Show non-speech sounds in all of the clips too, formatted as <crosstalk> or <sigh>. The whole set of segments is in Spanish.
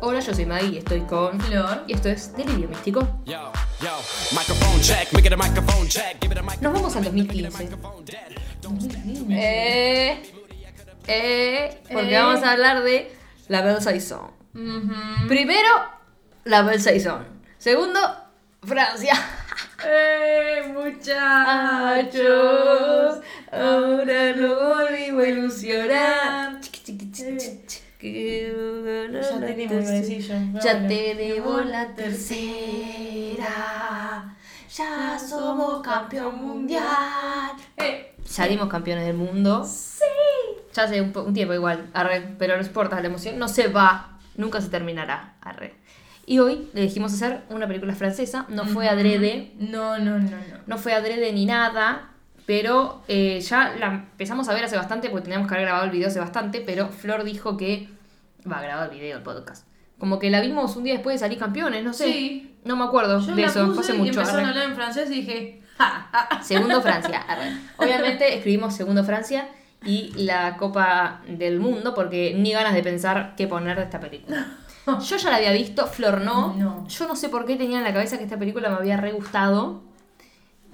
Hola, yo soy Maggie y estoy con Flor. Y esto es Delirio Místico. Nos vamos al 2015. microphone dead. Eh, eh, porque Eh. vamos a hablar de la Belle Saison. Primero, la Belle Saison. Segundo, Francia. ¡Eh, muchachos! ahora no volvimos a ilusionar. Ya tenemos, yo. Ya tenemos la tercera. Ya somos campeón mundial. Eh, Salimos campeones del mundo. sí. Ya hace un tiempo igual, arre, pero no importa, la emoción no se va, nunca se terminará, arre. Y hoy le dijimos hacer una película francesa, no fue adrede, No, no, no, no. no fue adrede ni nada, pero eh, ya la empezamos a ver hace bastante, porque teníamos que haber grabado el video hace bastante, pero Flor dijo que va a grabar el video, el podcast. Como que la vimos un día después de salir campeones, no sé. Sí. No me acuerdo Yo de la eso, puse hace y mucho. empezaron a hablar en francés y dije, ja, ja, ja. Segundo Francia. <laughs> arre. Obviamente escribimos segundo Francia y la Copa del Mundo porque ni ganas de pensar qué poner de esta película. <laughs> Yo ya la había visto, Flor no. No. Yo no sé por qué tenía en la cabeza que esta película me había re gustado.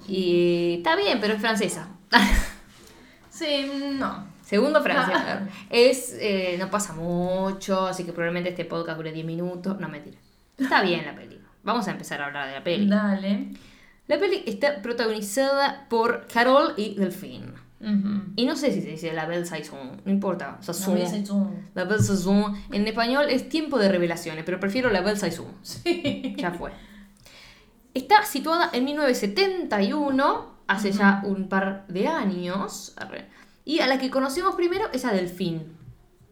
Y está bien, pero es francesa. <laughs> Sí, no. Segundo <laughs> Francia. es eh, no pasa mucho, así que probablemente este podcast dure 10 minutos. No, mentira. Está bien la peli. Vamos a empezar a hablar de la peli. Dale. La peli está protagonizada por Carol y Delphine. Ujú. Y no sé si se dice la Belle Saison, no importa. Saison. Hice zoom. La Belle Saison. En español es tiempo de revelaciones, pero prefiero la Belle Saison. Sí. Ya fue. Está situada en 1971, hace ya un par de años. Y a la que conocemos primero es a Delphine,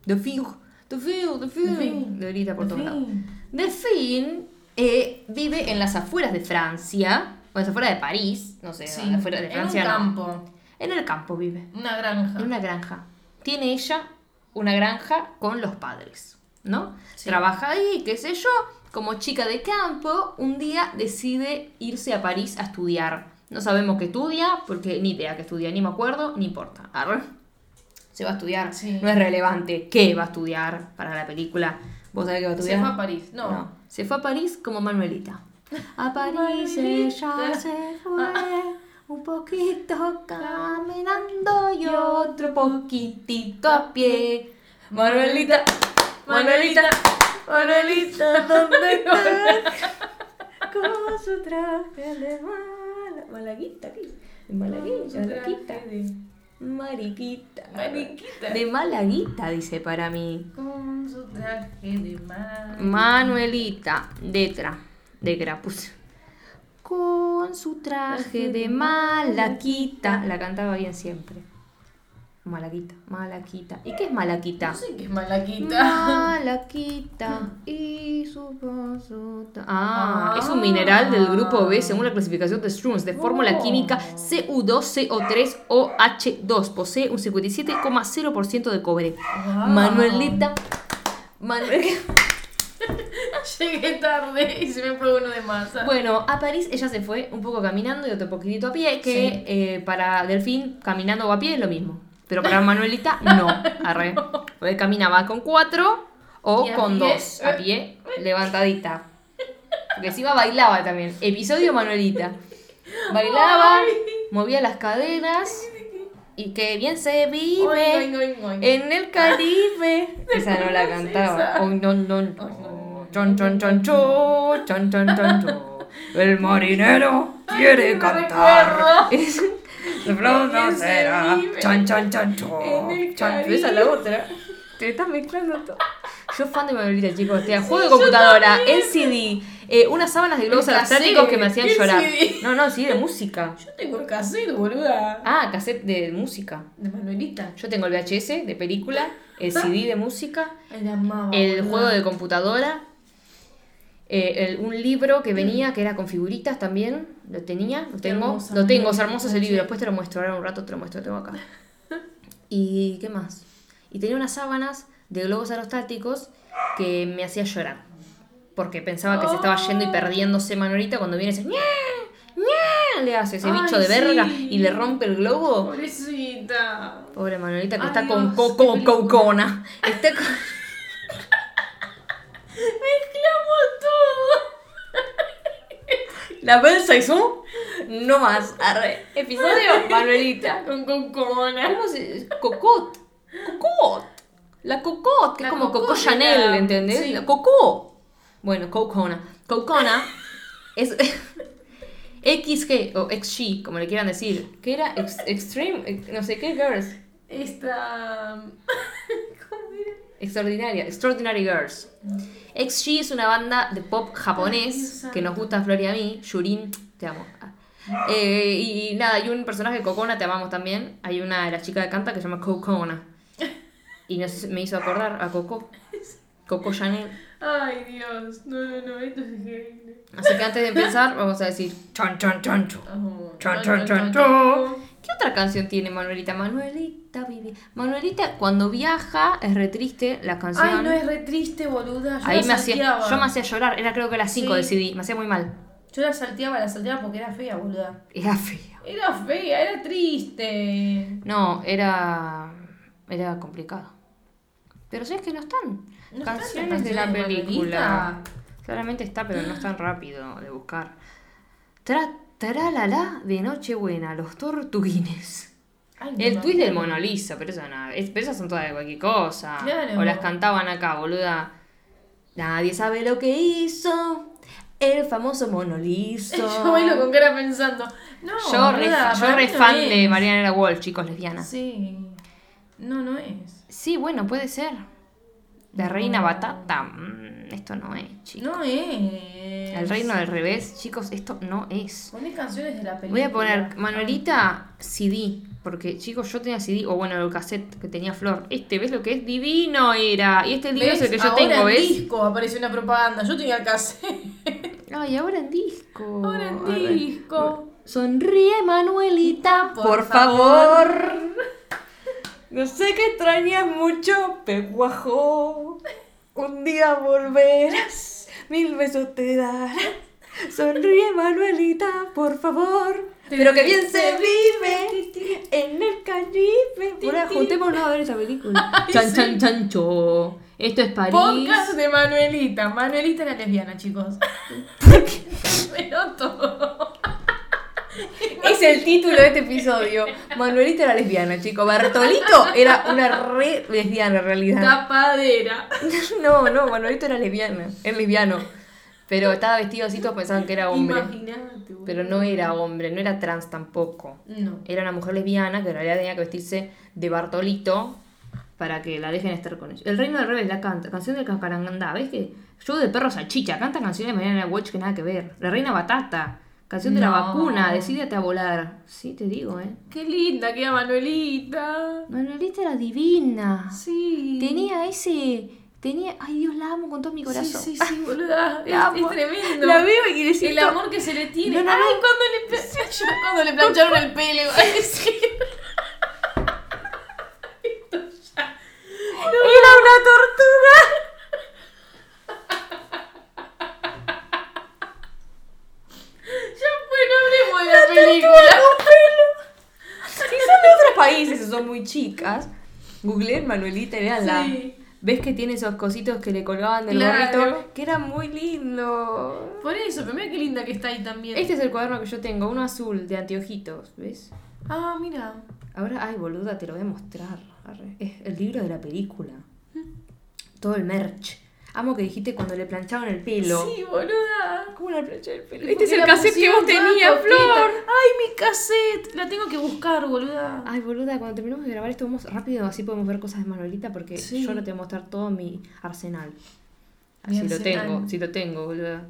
Delphine. Delphine. Le grita por todos lados. Delphine eh, vive en las afueras de Francia, o en las afueras de París, no sé, Sí. afuera de En Francia un no. campo. En el campo vive. Una granja. En una granja. Tiene ella una granja con los padres, ¿no? Sí. Trabaja ahí, qué sé yo. Como chica de campo, un día decide irse a París a estudiar. No sabemos qué estudia, porque ni idea qué estudia, ni me acuerdo, ni importa. Arre. Se va a estudiar. Sí. No es relevante qué va a estudiar para la película. ¿Vos sabés qué va a Se estudiar? fue a París. No. Se fue a París como Manuelita. A <laughs> París ella se fue, un poquito caminando y otro poquitito a pie. Manuelita, Manuelita, Manuelita, ¿dónde <laughs> estás? Con su traje de mala... Malaguita, ¿qué? De malaguita, malaguita. Mariquita. Mariquita. De malaguita, dice para mí. Con su traje de mar. Manuelita, letra, de grapus. Con su traje de malaquita. La cantaba bien siempre. Malaquita, malaquita. ¿Y qué es malaquita? No sé qué es malaquita. Malaquita y su paso. ta- Ah, Ah. es un mineral del grupo B según la clasificación de Strunz de fórmula Oh. química CU2CO3OH2. Posee un 57,0% de cobre. Wow. Manuelita. Manuel. <laughs> Llegué tarde y se me fue uno de masa. Bueno, a París ella se fue un poco caminando y otro poquitito a pie, que Sí. eh, para Delfín caminando o a pie es lo mismo. Pero para Manuelita no, arre. <laughs> Porque caminaba con cuatro o Y con dos, a pie, levantadita. Porque encima bailaba también. Episodio Manuelita. Bailaba, movía las caderas y que bien se vive Oing, oing, oing, oing. en el Caribe. <laughs> Esa no la cantaba. esa. Oing, don, don. Ay, no, no. Chon, chon, chon, chon, chon, chon, chon, chon. <laughs> El marinero quiere cantar. Es- Se será. vive Chon, chon, chon, chon. en el Chon. Caribe. Esa es la otra. Te estás mezclando todo. Yo fan de Manuelita, chicos. Te juego de computadora, LCD, eh, unas sábanas de globos El aerostáticos que me hacían ¿qué llorar. CD? No, no, sí, de música. Yo tengo el cassette, boluda. Ah, cassette de música. De Manuelita. Yo tengo el VHS de película, el CD de música, El amaba. el juego de computadora, eh, el- un libro que venía que era con figuritas también, lo tenía, lo tengo, lo tengo, es hermoso ese libro, después te lo muestro, ahora un rato te lo muestro, lo tengo acá. <laughs> ¿Y qué más? Y tenía unas sábanas de globos aerostáticos que me hacía llorar. Porque pensaba que se estaba yendo y perdiéndose Manuelita cuando viene ese le hace ese Ay, bicho de verga y le rompe el globo. Pobrecita. Pobre Manuelita que está con coco cocona. Está con... La belle saison No más. Arre. Episodio Manuelita. con cocona. ¿Cómo se Cocot. Cocot. La Cocot, que La es como Coco Chanel, era- ¿entendés? sí. La Coco. Bueno, Cocona. Cocona <laughs> es XG o XG, como le quieran decir. Que era ex- Extreme, ex- no sé qué, Girls. Esta. <laughs> ¿Cómo era? Extraordinaria, Extraordinary Girls. XG es una banda de pop japonés que nos gusta a Flor y a mí. Yurin, te amo. Eh, y nada, hay un personaje, Cocona, te amamos también. Hay una de las chicas que canta que se llama Cocona. Y no sé, me hizo acordar a Coco. Coco Chanel. Ay, Dios. No, no, no, esto es increíble. Así que antes de empezar, vamos a decir chon. Oh, Chon, chon, chon, chon, chon, chon. ¿Qué otra canción tiene Manuelita? Manuelita vive. Manuelita cuando viaja es re triste la canción. Ay, no es re triste, boluda. Yo Ahí la me hacía, yo me hacía llorar, era creo que las 5 Sí. de CD, me hacía muy mal. Yo la salteaba, la salteaba porque era fea, boluda. Era fea. Era fea, era triste. No, era era complicado. Pero sabes que no están. ¿No están canciones de la de película. Claramente está, pero no es tan rápido de buscar. Tra, tralala de Nochebuena, los tortuguines. Ay, no El twist del. Mona Lisa, pero eso nada. es- pero esas son todas de cualquier cosa. Claro. O las cantaban acá, boluda. Nadie sabe lo que hizo el famoso Mona Lisa. <laughs> Yo bailo con cara pensando. No, Yo re, yo no fan es. de Mariana Walsh, chicos, lesbiana. Sí. Sí. No, no es. bueno, puede ser. La reina batata. mm, esto no es, chicos. No es. El reino del revés, chicos, esto no es. Poné canciones de la película. Voy a poner Manuelita CD, porque chicos, yo tenía CD, o bueno, el cassette que tenía Flor. Este, ¿ves lo que es? Divino era. Y este libro es el que yo Ahora tengo, en ¿ves? disco apareció una propaganda. Yo tenía el cassette. Ay, ahora en disco. Ahora en disco. Sonríe, Manuelita, por, Por favor. No sé que extrañas mucho, peguajo. Un día volverás, mil besos te darán. Sonríe, Manuelita, por favor. Pero que bien se vive en el Caribe. Ahora juntémonos a ver esa película. <laughs> Chan, chan, chancho. Esto es París. Podcast de Manuelita. Manuelita era lesbiana, chicos. <laughs> Pero todo. Es el título de este episodio. Manuelita era lesbiana, chico. Bartolito era una re lesbiana en realidad. Tapadera. <laughs> No, no, Manuelito era lesbiana. Es lesbiano. Pero estaba vestido así, todos pensaban que era hombre. Imagínate. Pero no era hombre, no era trans tampoco. No. Era una mujer lesbiana que en realidad tenía que vestirse de Bartolito para que la dejen estar con ellos. El Reino del Revés la canta, canción del Cacarangandá. ¿Ves que? Yo de perro salchicha, canta canciones de Mariana Watch que nada que ver. La Reina Batata, canción de la vacuna, decídete a volar. Sí, te digo, ¿eh? Qué linda que era Manuelita. Manuelita era divina. Sí. Tenía ese. Tenía. Ay, Dios, la amo con todo mi corazón. Sí, sí, sí, boluda. <laughs> Es, tremendo. La veo y necesito. El amor que se le tiene. No, no, Ay, no. cuando le, cuando le plancharon el pelo. iba a decir. Era una tortuga. Ya fue, no hablemos de la película. <laughs> Si son de otros países o son muy chicas, googleen Manuelita y veanla. Sí. ¿Ves que tiene esos cositos que le colgaban del Claro. gorrito? Que era muy lindo. Por eso, pero mira qué linda que está ahí también. Este es el cuaderno que yo tengo, uno azul de anteojitos, ¿ves? Ah, mira. Ahora, ay, boluda, te lo voy a mostrar. Arre. Es el libro de la película. Todo el merch. Amo que dijiste cuando le planchaban el pelo. Sí, boluda. ¿Cómo le planchaban el pelo? Este es el cassette que vos tenías. Flor. Ay, mi cassette. La tengo que buscar, boluda. Ay, boluda, cuando terminemos de grabar esto vamos rápido, así podemos ver cosas de Manuelita, porque Sí. yo no te voy a mostrar todo mi arsenal. Mi si lo arsenal. tengo, si lo tengo, boluda.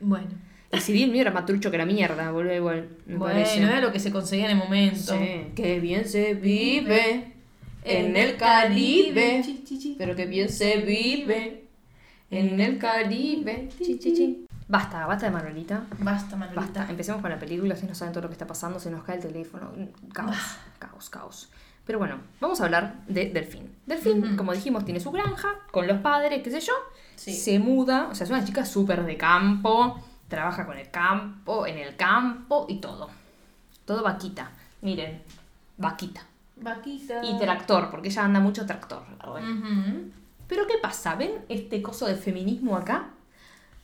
Bueno. Y si bien mío era matrucho que la mierda, boluda, igual. Me bueno, parece. era lo que se conseguía en el momento. Sí. Que bien se vive en el Caribe. Pero que bien se vive en el Caribe. Chi, chi, chi. Basta, basta de Manuelita. Basta, Manuelita. Basta, empecemos con la película, ustedes no saben todo lo que está pasando, se nos cae el teléfono, caos, Ah. caos, caos. Pero bueno, vamos a hablar de Delfín. Delfín, como dijimos, tiene su granja con los padres, qué sé yo, Sí. se muda, o sea, es una chica súper de campo, trabaja con el campo, en el campo y todo. Todo vaquita, miren, vaquita. Vaquita. Y tractor, porque ella anda mucho tractor. Ujú. Pero ¿qué pasa? ¿Ven este coso de feminismo acá?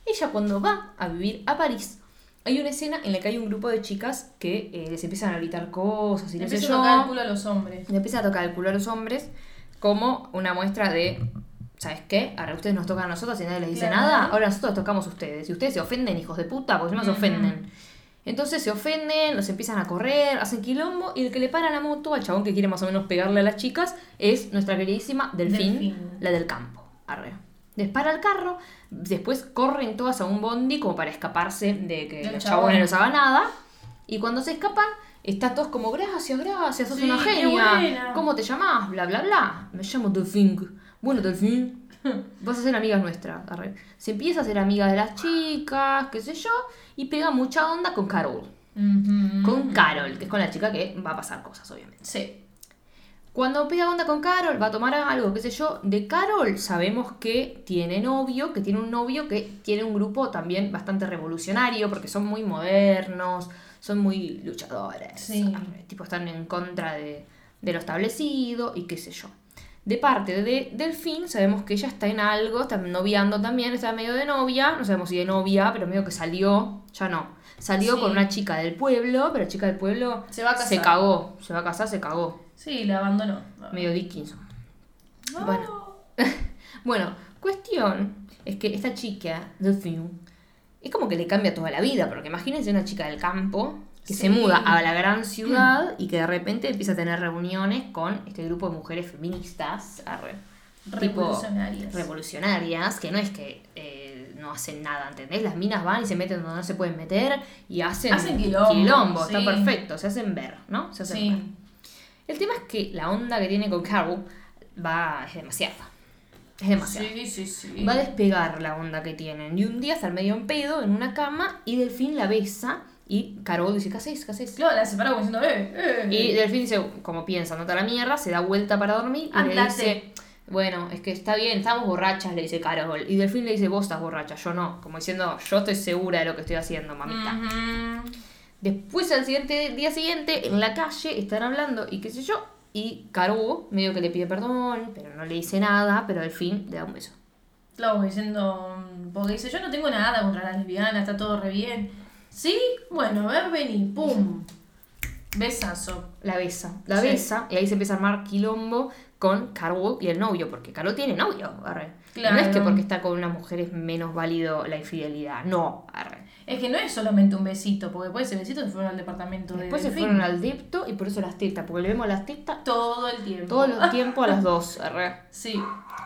Ella cuando va a vivir a París hay una escena en la que hay un grupo de chicas que eh, les empiezan a gritar cosas y Le no sé empieza yo. a tocar el culo a los hombres. Le empieza a tocar el culo a los hombres como una muestra de, ¿sabes qué? Ahora ustedes nos tocan a nosotros y nadie les dice Claro. nada, ahora nosotros tocamos a ustedes. Y ustedes se ofenden, hijos de puta, porque encima se Ujú. ofenden. Entonces se ofenden, los empiezan a correr, hacen quilombo y el que le para la moto al chabón que quiere más o menos pegarle a las chicas es nuestra queridísima Delfín, Delfín. la del campo. Arre. Les para el carro, después corren todas a un bondi como para escaparse de que Del los chabón. chabones no les hagan nada. Y cuando se escapan, están todos como, gracias, gracias, sos Sí, una genia. ¿Cómo te llamás? Bla, bla, bla. Me llamo Delfín. Bueno, Delfín, <laughs> vas a ser amiga nuestra. Arre. Se empieza a ser amiga de las chicas, qué sé yo, y pega mucha onda con Carol. Con Carol, que es con la chica que va a pasar cosas, obviamente. Sí. Cuando pega onda con Carol, va a tomar algo, qué sé yo. De Carol sabemos que tiene novio, que tiene un novio que tiene un grupo también bastante revolucionario, porque son muy modernos, son muy luchadores. Sí. arre, Tipo, están en contra de, de lo establecido y qué sé yo. De parte de Delfín, sabemos que ella está en algo, está noviando también, está medio de novia, no sabemos si de novia, pero medio que salió, ya no. Salió Sí. con una chica del pueblo, pero la chica del pueblo Se va a casar. se cagó, se va a casar, se cagó. Sí, la abandonó. Medio Dickinson. No. Bueno. <laughs> Bueno, cuestión es que esta chica, Delphine, es como que le cambia toda la vida, porque imagínense una chica del campo que se muda a la gran ciudad y que de repente empieza a tener reuniones con este grupo de mujeres feministas, arre, tipo Revolucionarias. revolucionarias, que no es que eh, no hacen nada, ¿entendés? Las minas van y se meten donde no se pueden meter y hacen, Hacen quilombo, está sí. perfecto, se hacen ver, ¿no? Se hacen ver. El tema es que la onda que tiene con Carol va, es demasiada. Es demasiado. Sí, sí, sí. Va a despegar la onda que tienen. Y un día está medio en pedo en una cama y Delfín la besa y Carol dice, ¿qué haces? ¿Qué haces? Claro, la separó como diciendo, eh, eh. Y Delfín dice, como piensa, nota la mierda, se da vuelta para dormir y le dice, bueno, es que está bien, estamos borrachas, le dice Carol. Y Delfín le dice, vos estás borracha, yo no. Como diciendo, yo estoy segura de lo que estoy haciendo, mamita. Después, al siguiente, día siguiente, en la calle, están hablando y qué sé yo. Y Caro, medio que le pide perdón, pero no le dice nada, pero al fin le da un beso. Claro, diciendo, porque dice, yo no tengo nada contra las lesbianas, está todo re bien. ¿Sí? Bueno, a ver, vení, pum. Besazo. La besa, la Sí. besa, y ahí se empieza a armar quilombo con Carol y el novio, porque Carol tiene novio, arre. No es que Claro. porque está con una mujer es menos válido la infidelidad, no, arre. Es que no es solamente un besito, porque después de ese besito se fueron al departamento Después de se Delfín. fueron al depto y por eso las tetas, porque le vemos las tetas Todo el tiempo. todo el <laughs> tiempo a las dos, arre. Sí.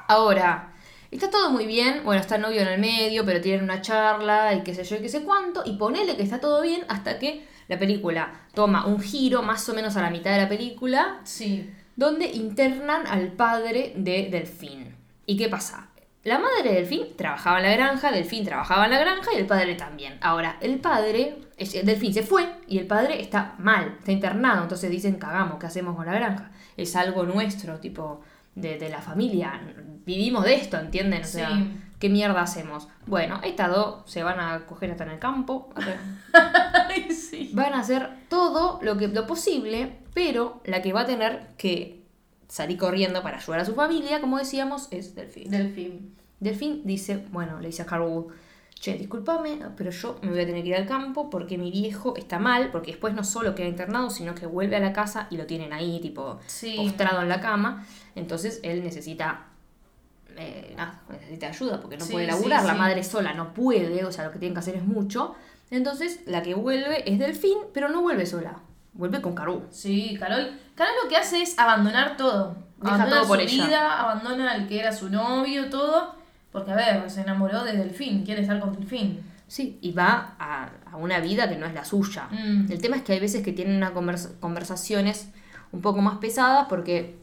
Ahora, está todo muy bien. Bueno, está el novio en el medio, pero tienen una charla y qué sé yo y qué sé cuánto. Y ponele que está todo bien hasta que la película toma un giro más o menos a la mitad de la película, Sí. donde internan al padre de Delfín. ¿Y qué pasa? La madre de Delfín trabajaba en la granja, Delfín trabajaba en la granja y el padre también. Ahora, el padre, es- Delfín se fue y el padre está mal, está internado. Entonces dicen, cagamos, ¿qué hacemos con la granja? Es algo nuestro, tipo, de, de la familia. Vivimos de esto, ¿entienden? O sea. ¿qué mierda hacemos? Bueno, estas dos se van a coger hasta en el campo. <laughs> Ay, sí. Van a hacer todo lo, que, lo posible, pero la que va a tener que salir corriendo para ayudar a su familia, como decíamos, es Delfín. Delfín. Delfín dice, bueno, le dice a Carwood, che, discúlpame, pero yo me voy a tener que ir al campo porque mi viejo está mal, porque después no solo queda internado, sino que vuelve a la casa y lo tienen ahí, tipo, Sí. postrado en la cama. Entonces él necesita, eh, nada, necesita ayuda porque no Sí, puede sí, laburar, la sí. madre sola no puede, o sea, lo que tienen que hacer es mucho. Entonces la que vuelve es Delfín, pero no vuelve sola, vuelve con Carwood. Sí, Carol. Carol lo que hace es abandonar todo. Deja abandona todo por su ella. vida, abandona al que era su novio, todo. Porque, a ver, se enamoró de Delfín, quiere estar con Delfín. Sí, y va a, a una vida que no es la suya. Mm. El tema es que hay veces que tienen unas convers- conversaciones un poco más pesadas porque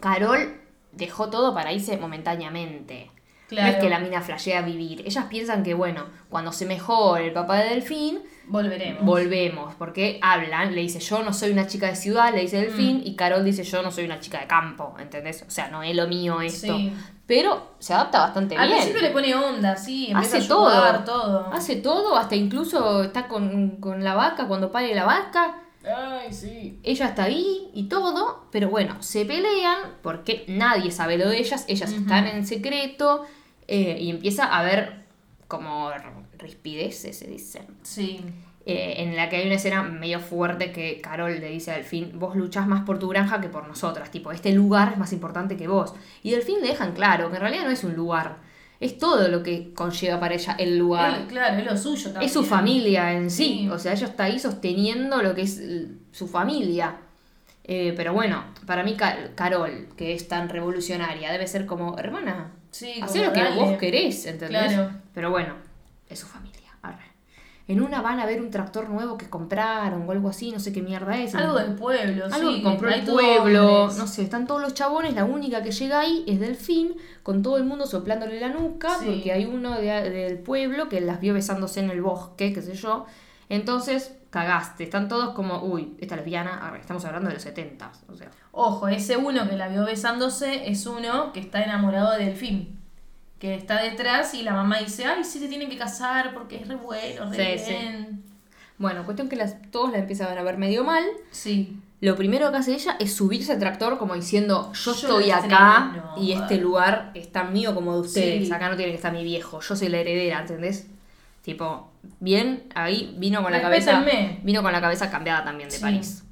Carol dejó todo para irse momentáneamente. Claro. No es que la mina flashea vivir. Ellas piensan que, bueno, cuando se mejore el papá de Delfín, Volveremos. volvemos. Porque hablan, le dice, yo no soy una chica de ciudad, le dice Delfín, Mm. y Carol dice, yo no soy una chica de campo, ¿entendés? O sea, no es lo mío esto. Sí. Pero se adapta bastante Al bien. principio le pone onda, sí, Hace a ayudar, todo. todo. Hace todo, hasta incluso está con, con la vaca cuando pare la vaca. Ay, sí. Ella está ahí y todo, pero bueno, se pelean porque nadie sabe lo de ellas, ellas están en secreto eh, y empieza a haber como rispideces, se dice. Sí. eh, en la que hay una escena medio fuerte que Carol le dice a Delfín, vos luchás más por tu granja que por nosotras, tipo, este lugar es más importante que vos. Y Delfín le dejan claro que en realidad no es un lugar, es todo lo que conlleva para ella el lugar. Él, claro, es lo suyo también. Es su familia en sí. Sí. O sea, ella está ahí sosteniendo lo que es su familia. Eh, pero bueno, para mí Ca- Carol, que es tan revolucionaria, debe ser como, hermana, Sí, hacer lo que vos querés, ¿entendés? Claro. Pero bueno, es su familia. En una van a ver un tractor nuevo que compraron o algo así, no sé qué mierda es. Algo del pueblo, Algo sí. que compró el pueblo, no sé, están todos los chabones, la única que llega ahí es Delfín, con todo el mundo soplándole la nuca, Sí. porque hay uno de- del pueblo que las vio besándose en el bosque, qué sé yo. Entonces, cagaste, están todos como, uy, esta lesbiana, estamos hablando de los 70, o sea. Ojo, ese uno que la vio besándose es uno que está enamorado de Delfín. Que está detrás y la mamá dice, ay, sí, se tienen que casar porque es re bueno, re Sí, sí. bien. Bueno, cuestión que las, todos la empiezan a ver medio mal. Sí. Lo primero que hace ella es subirse al tractor como diciendo, yo, Yo estoy acá estreno". y este lugar es tan mío como de ustedes. Sí. Acá no tiene que estar mi viejo, yo soy la heredera, ¿entendés? Tipo, bien, ahí vino con la cabeza. Vino con la cabeza cambiada también de. París.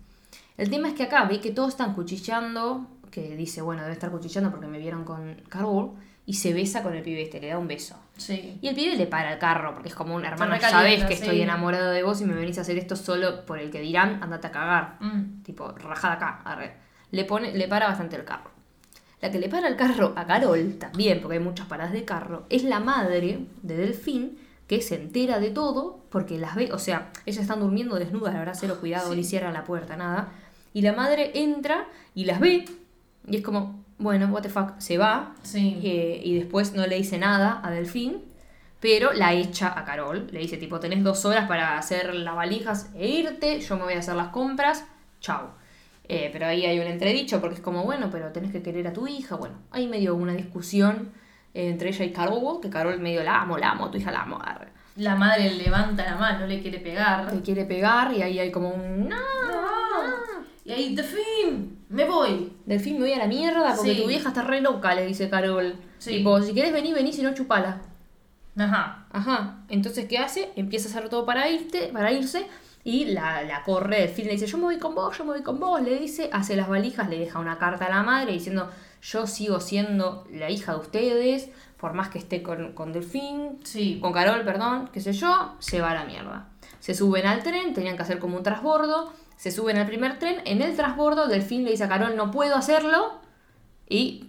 El tema es que acá ve que todos están cuchillando, que dice, bueno, debe estar cuchillando porque me vieron con Carol, y se besa con el pibe este, le da un beso. Sí. Y el pibe le para el carro, porque es como un hermano, sabes que estoy enamorado de vos y me venís a hacer esto solo por el que dirán, andate a cagar. Mm. Tipo, rajada acá, arre. Le pone, le para bastante el carro. La que le para el carro a Carol, también, porque hay muchas paradas de carro, es la madre de Delfín, que se entera de todo, porque las ve, o sea, ellas están durmiendo desnudas, la verdad, cero cuidado, Sí. ni cierran la puerta, nada. Y la madre entra y las ve, y es como, bueno, what the fuck, se va, Sí. eh, y después no le dice nada a Delfín, pero la echa a Carol. Le dice, tipo, tenés dos horas para hacer las valijas e irte, yo me voy a hacer las compras, chau. Eh, pero ahí hay un entredicho porque es como, bueno, pero tenés que querer a tu hija. Bueno, hay medio una discusión eh, entre ella y Carol, que Carol medio la amo, la amo, tu hija la amo. arre. La madre levanta la mano, le quiere pegar. Le quiere pegar y ahí hay como un... "No". No. Y ahí, Delfín, me voy. Delfín, me voy a la mierda porque Sí. tu vieja está re loca, le dice Carol. Sí. Tipo, si querés venir, vení, si no, chupala. Ajá. Ajá. Entonces, ¿qué hace? Empieza a hacer todo para irte, para irse. Y la, la corre el film le dice, yo me voy con vos, yo me voy con vos. Le dice, hace las valijas, le deja una carta a la madre diciendo, yo sigo siendo la hija de ustedes, por más que esté con, con Delfín, Sí. con Carol, perdón, qué sé yo, se va a la mierda. Se suben al tren, tenían que hacer como un transbordo, se suben al primer tren, en el transbordo Delfín le dice a Carol, no puedo hacerlo, y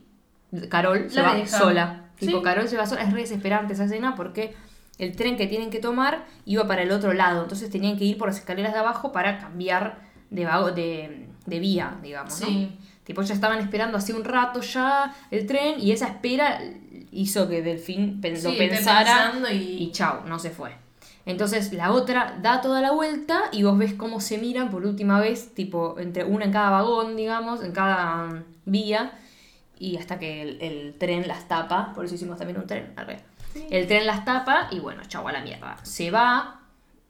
Carol se va deja. sola. Tipo. Carol se va sola, es re desesperante esa escena porque el tren que tienen que tomar iba para el otro lado, entonces tenían que ir por las escaleras de abajo para cambiar de, vago- de, de vía, digamos, ¿no? Sí. Tipo, ya estaban esperando hace un rato ya el tren y esa espera hizo que Delfín Sí, lo pensara y- y chau, no se fue. Entonces la otra da toda la vuelta y vos ves cómo se miran por última vez, tipo, entre una en cada vagón, digamos, en cada mm, vía, y hasta que el, el tren las tapa, por eso hicimos también un tren, arre. El tren las tapa y bueno, chau a la mierda. Se va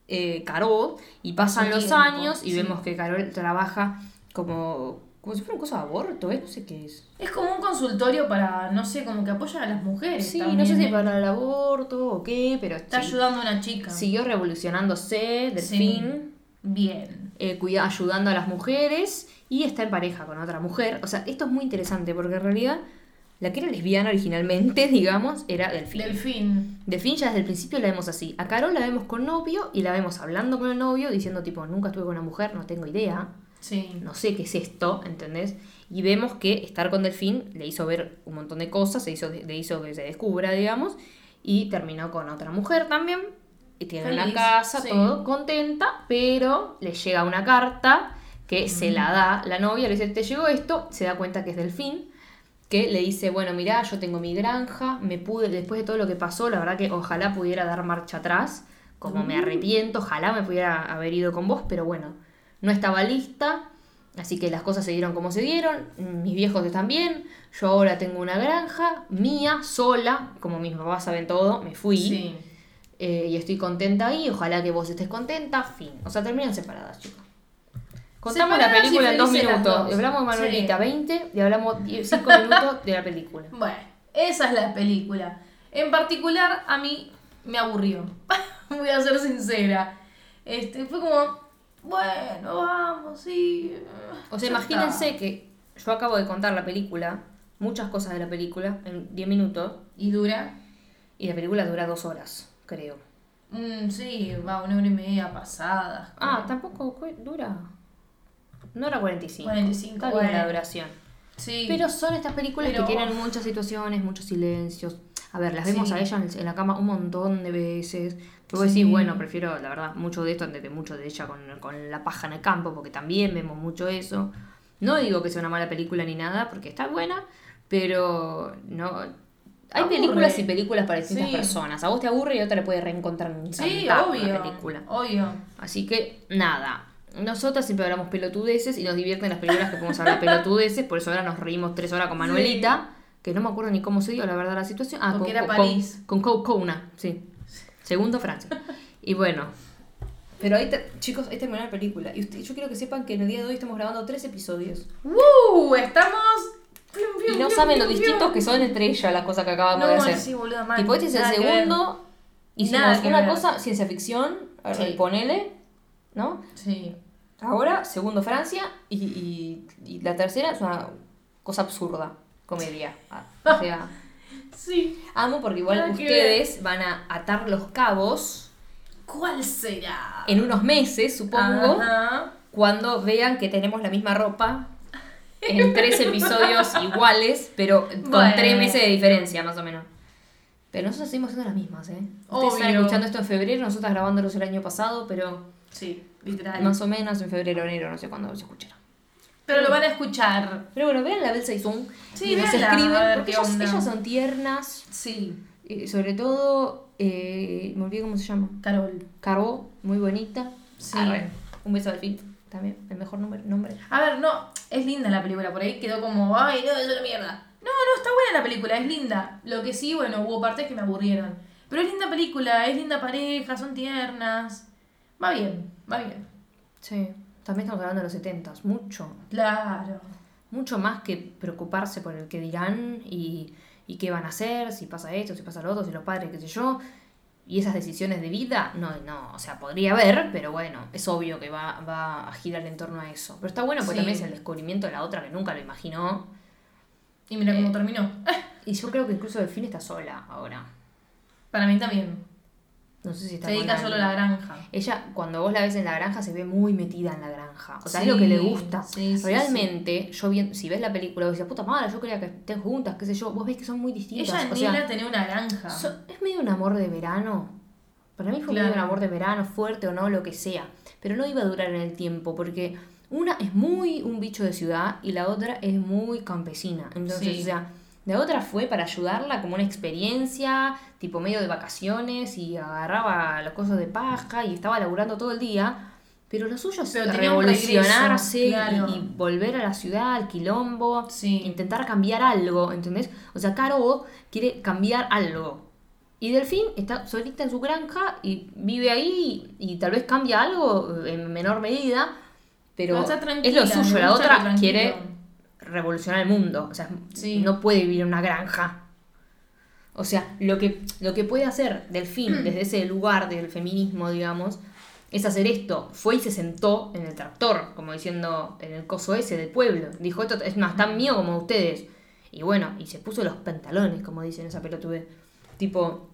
eh, Carol y pasan los tiempo, años y sí. vemos que Carol trabaja como, como si fuera una cosa de aborto, ¿eh? No sé qué es. Es como un consultorio para, no sé, como que apoya a las mujeres. Sí, también, no sé si ¿eh? para el aborto o qué, pero Está sí. ayudando a una chica. siguió revolucionándose, Delfín, Bien. eh, cuida- ayudando a las mujeres y está en pareja con otra mujer. O sea, esto es muy interesante porque en realidad la que era lesbiana originalmente, <laughs> digamos, era Delfín. Delfín. Delfín ya desde el principio la vemos así. A Carol la vemos con novio y la vemos hablando con el novio diciendo tipo, nunca estuve con una mujer, no tengo idea, Sí. no sé qué es esto, ¿entendés? Y vemos que estar con Delfín le hizo ver un montón de cosas, se hizo, le hizo que se descubra, digamos, y terminó con otra mujer también. Y tiene una Feliz, casa, sí. todo contenta, pero le llega una carta que se la da la novia, le dice, te llegó esto, se da cuenta que es Delfín, que le dice, bueno, mirá, yo tengo mi granja, me pude, después de todo lo que pasó, la verdad que ojalá pudiera dar marcha atrás, como me arrepiento, ojalá me pudiera haber ido con vos, pero bueno, no estaba lista, así que las cosas se dieron como se dieron, mis viejos están bien, yo ahora tengo una granja mía, sola, como mis papás saben todo, me fui. Sí. Eh, y estoy contenta ahí, ojalá que vos estés contenta, fin. O sea, terminan separadas, chicos. Contamos la película en dos minutos. Hablamos de Manuelita Sí. 20 y hablamos 5 minutos de la película. <laughs> Bueno, esa es la película. En particular, a mí me aburrió. <laughs> Voy a ser sincera. Este, fue como, bueno, vamos, sí. O sea, imagínense que yo acabo de contar la película, muchas cosas de la película, en 10 minutos, ¿Y dura? y la película dura dos horas, creo. Mm, sí, va, una hora y media pasada. Ah, tampoco dura. No era 45. 45, Está bien la duración. Sí. Pero son estas películas Pero- que tienen muchas situaciones, muchos silencios. A ver, las vemos a ella en, en la cama un montón de veces. Pero vos Sí. decís, bueno, prefiero, la verdad, mucho de esto antes de mucho de ella con, con la paja en el campo, porque también vemos mucho eso. No digo que sea una mala película ni nada, porque está buena, pero no. Hay Aburre. películas y películas para distintas Sí. personas. A vos te aburre y a otra le puede reencontrar un sí, obvio. película. Obvio. Así que, nada. Nosotras siempre hablamos pelotudeces y nos divierten las películas que podemos hablar <laughs> pelotudeces. Por eso ahora nos reímos tres horas con Manuelita. Que no me acuerdo ni cómo se dio, la verdad, la situación. Ah, Porque era con, París. Con, con Couna, sí. Segundo Francia. Y bueno. Pero ahí, te- chicos, ahí terminó la película. Y usted- yo quiero que sepan que en el día de hoy estamos grabando tres episodios. ¡Uh! Estamos. Y no saben lo distintos que son entre ellas las cosas que acabamos No, de hacer. sí, boluda, mal. Tipo, este es el segundo. Hicimos Nada una ver. cosa, ciencia ficción, Sí. ponele, ¿no? Sí. Ahora, segundo Francia y, y- y la tercera es una cosa absurda, comedia. Ah, O sea, <laughs> Sí. amo porque igual Nada ustedes van a atar los cabos ¿Cuál será? en unos meses, supongo, Ajá. cuando vean que tenemos la misma ropa en tres <laughs> episodios iguales, pero con Bueno. tres meses de diferencia, más o menos. Pero nosotros seguimos siendo las mismas, ¿eh? Ustedes están Obvio. escuchando esto en febrero, nosotros grabándolos el año pasado, pero Sí, literal. más o menos en febrero, enero, no sé cuándo se escuchará. Pero lo van a escuchar. Pero bueno, vean la Bell Saison Sí, y nos escriben, porque ellas, son tiernas, Sí. y sobre todo, eh, me olvidé cómo se llama, Carol. Caro, muy bonita. Sí. Arre. Un beso al fin, también, el mejor nombre. nombre. A ver, no, es linda la película, por ahí quedó como, ay, no, es una mierda. No, no, está buena la película, es linda. Lo que sí, bueno, hubo partes que me aburrieron. Pero es linda película, es linda pareja, son tiernas. Va bien, va bien. Sí, también estamos hablando de los 70 mucho, Claro. mucho más que preocuparse por el que dirán y, y qué van a hacer, si pasa esto, si pasa lo otro, si los padres, qué sé yo. Y esas decisiones de vida, no, no, o sea, podría haber, pero bueno, es obvio que va, va a girar en torno a eso. Pero está bueno porque Sí. también es el descubrimiento de la otra que nunca lo imaginó. Y mira Eh. cómo terminó. Y yo creo que incluso Delfín está sola ahora. Para mí también. No sé si está Se dedica solo a la granja. Ella, cuando vos la ves en la granja, se ve muy metida en la granja. O sea, Sí, es lo que le gusta. sí, sí, Realmente, yo vi, si ves la película, vos decís, puta madre, yo quería que estén juntas, qué sé yo. Vos ves que son muy distintas. Ella o ni sea, tenía una granja. so- es medio un amor de verano. Para mí fue medio un amor de verano, fuerte o no, lo que sea. Pero no iba a durar en el tiempo, porque una es muy un bicho de ciudad y la otra es muy campesina. Entonces, o sea, la otra fue para ayudarla como una experiencia, tipo medio de vacaciones, y agarraba las cosas de paja y estaba laburando todo el día. Pero lo suyo es revolucionarse regreso, y- claro. y, volver a la ciudad, al quilombo, Sí. intentar cambiar algo, ¿entendés? O sea, Caro quiere cambiar algo. Y Delfín está solita en su granja y vive ahí y, y tal vez cambia algo en menor medida, pero, está es lo suyo. La otra tranquilo. quiere revolucionar el mundo. O sea, Sí. no puede vivir en una granja. O sea, lo que, lo que puede hacer Delfín <clears throat> desde ese lugar del feminismo, digamos, es hacer esto. Fue y se sentó en el tractor, como diciendo, en el coso ese del pueblo. Dijo, esto es más tan mío como ustedes. Y bueno, y se puso los pantalones, como dicen esa pelotude. Tipo,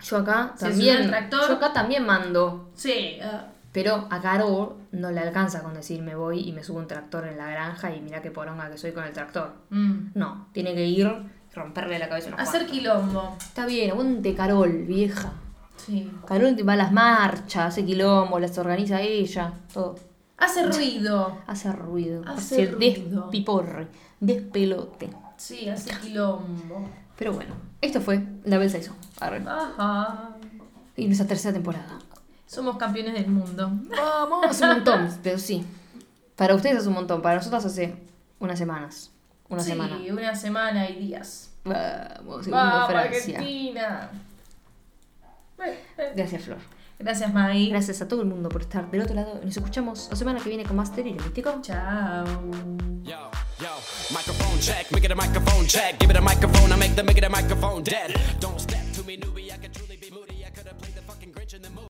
yo acá también. Yo acá también mando. Sí. ah, Pero a Caro no le alcanza con decir me voy y me subo un tractor en la granja y mira qué poronga que soy con el tractor. mm. No, tiene que ir, romperle la cabeza Hacer cuantos. quilombo. Está bien, aguante Carol, vieja. Sí. Carol va a las marchas, hace quilombo, las organiza ella, todo. Hace ruido. Hace ruido, Hace hace, ruido. despiporre, despelote. Sí, hace quilombo. Pero bueno, esto fue La Bel Saison. Arre. Ajá. Y nuestra tercera temporada. Somos campeones del mundo. Vamos, es un montón, pero sí. Para ustedes es un montón, para nosotros hace unas semanas. Una sí, semana. una semana y días. Vamos, Vamos, Francia. Argentina. Eh, eh. Gracias, Flor. Gracias, Maggie. Gracias a todo el mundo por estar del otro lado. Nos escuchamos la semana que viene con más Delirio Místico. Chao. Yo, yo, microphone check, make it a microphone check. Give it a microphone, I make the make it a microphone dead. Don't step to me, newbie, I can truly be moody. I could have played the fucking Grinch in the movie.